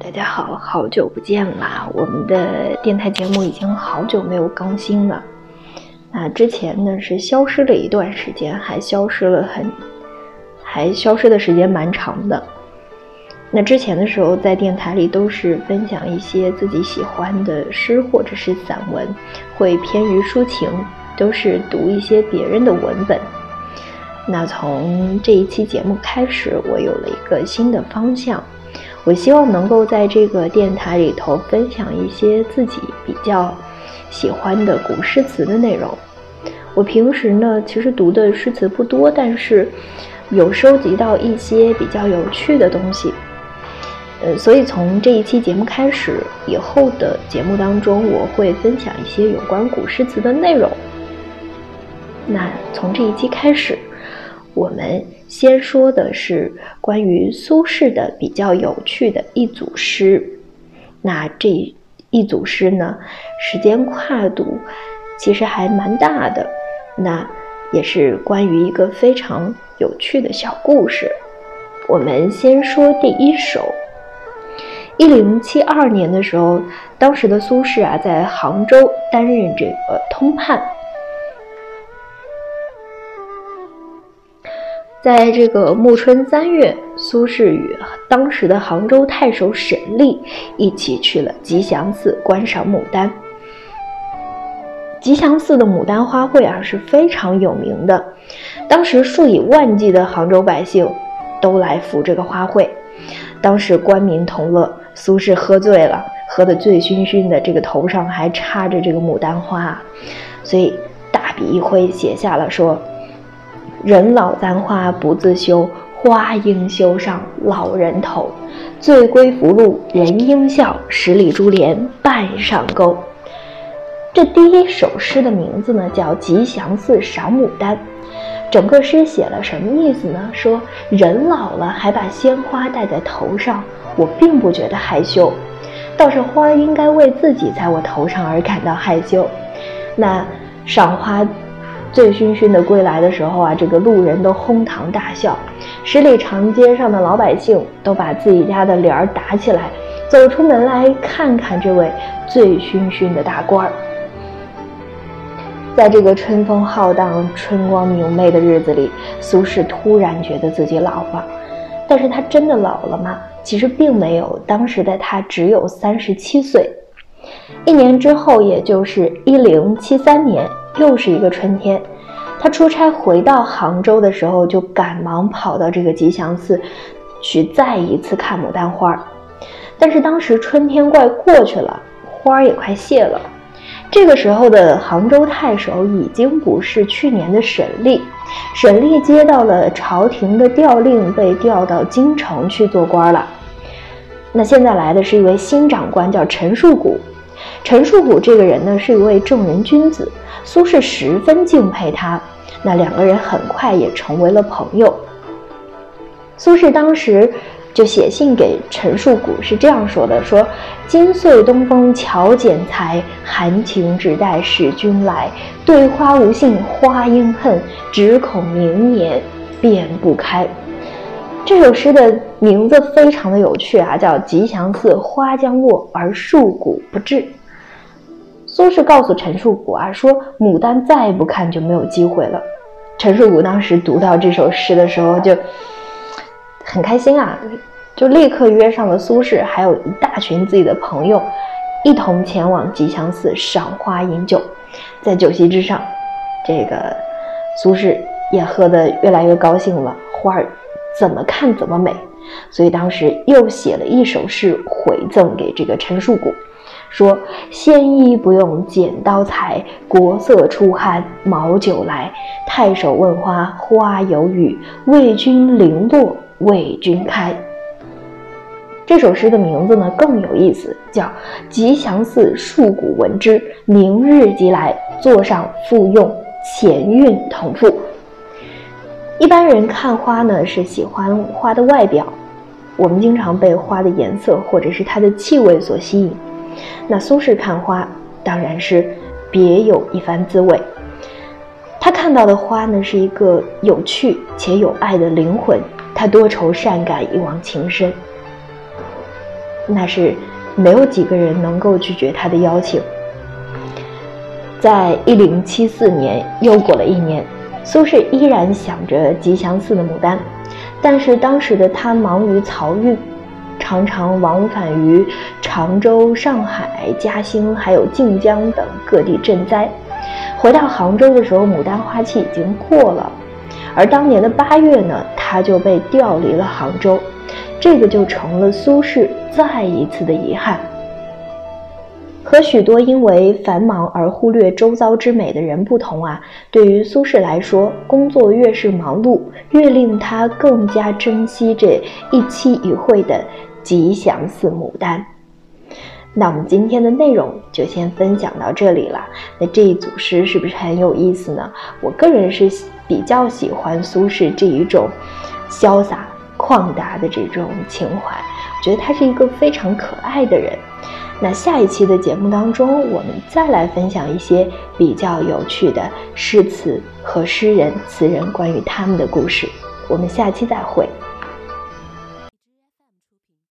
大家好，好久不见啦！我们的电台节目已经好久没有更新了。那之前呢是消失了一段时间，还消失了很，还消失的时间蛮长的。那之前的时候在电台里都是分享一些自己喜欢的诗或者是散文，会偏于抒情，都是读一些别人的文本。那从这一期节目开始，我有了一个新的方向。我希望能够在这个电台里头分享一些自己比较喜欢的古诗词的内容。我平时呢，其实读的诗词不多，但是有收集到一些比较有趣的东西。呃，所以从这一期节目开始，以后的节目当中，我会分享一些有关古诗词的内容。那从这一期开始。我们先说的是关于苏轼的比较有趣的一组诗。那这一组诗呢，时间跨度其实还蛮大的。那也是关于一个非常有趣的小故事。我们先说第一首。一零七二年的时候，当时的苏轼啊，在杭州担任这个通判。在这个暮春三月，苏轼与当时的杭州太守沈立一起去了吉祥寺观赏牡丹。吉祥寺的牡丹花卉啊是非常有名的，当时数以万计的杭州百姓都来赴这个花卉。当时官民同乐，苏轼喝醉了，喝得醉醺醺的，这个头上还插着这个牡丹花，所以大笔一挥写下了说。人老簪花不自修，花应羞上老人头。醉归福禄人应笑，十里珠帘半上钩。这第一首诗的名字呢，叫《吉祥寺赏牡丹》。整个诗写了什么意思呢？说人老了还把鲜花戴在头上，我并不觉得害羞，倒是花应该为自己在我头上而感到害羞。那赏花。醉醺醺的归来的时候啊，这个路人都哄堂大笑，十里长街上的老百姓都把自己家的帘儿打起来，走出门来看看这位醉醺醺的大官儿。在这个春风浩荡、春光明媚的日子里，苏轼突然觉得自己老了，但是他真的老了吗？其实并没有，当时的他只有三十七岁。一年之后，也就是一零七三年。又是一个春天，他出差回到杭州的时候，就赶忙跑到这个吉祥寺，去再一次看牡丹花。但是当时春天快过去了，花儿也快谢了。这个时候的杭州太守已经不是去年的沈立，沈立接到了朝廷的调令，被调到京城去做官了。那现在来的是一位新长官，叫陈树谷。陈树谷这个人呢，是一位正人君子。苏轼十分敬佩他，那两个人很快也成为了朋友。苏轼当时就写信给陈树谷，是这样说的：“说今岁东风巧剪裁，含情只待使君来。对花无信花应恨，只恐明年便不开。”这首诗的名字非常的有趣啊，叫《吉祥寺花将落而树谷不至》。苏轼告诉陈树谷啊，说牡丹再不看就没有机会了。陈树谷当时读到这首诗的时候就很开心啊，就立刻约上了苏轼，还有一大群自己的朋友，一同前往吉祥寺赏花饮酒。在酒席之上，这个苏轼也喝得越来越高兴了，花儿怎么看怎么美，所以当时又写了一首诗回赠给这个陈树谷。说：“鲜衣不用剪刀裁，国色出汗毛酒来。太守问花花有语，为君零落为君开。”这首诗的名字呢更有意思，叫《吉祥寺树谷闻之，明日即来，座上复用前韵同赋。一般人看花呢是喜欢花的外表，我们经常被花的颜色或者是它的气味所吸引。那苏轼看花当然是别有一番滋味。他看到的花呢，是一个有趣且有爱的灵魂。他多愁善感，一往情深。那是没有几个人能够拒绝他的邀请。在一零七四年，又过了一年，苏轼依然想着吉祥寺的牡丹，但是当时的他忙于漕运，常常往返于常州、上海、嘉兴，还有晋江等各地赈灾。回到杭州的时候，牡丹花期已经过了，而当年的八月呢，他就被调离了杭州，这个就成了苏轼再一次的遗憾。和许多因为繁忙而忽略周遭之美的人不同啊，对于苏轼来说，工作越是忙碌，越令他更加珍惜这一期一会的吉祥似牡丹。那我们今天的内容就先分享到这里了。那这一组诗是不是很有意思呢？我个人是比较喜欢苏轼这一种潇洒旷达的这种情怀，我觉得他是一个非常可爱的人。那下一期的节目当中，我们再来分享一些比较有趣的诗词和诗人、词人关于他们的故事。我们下期再会。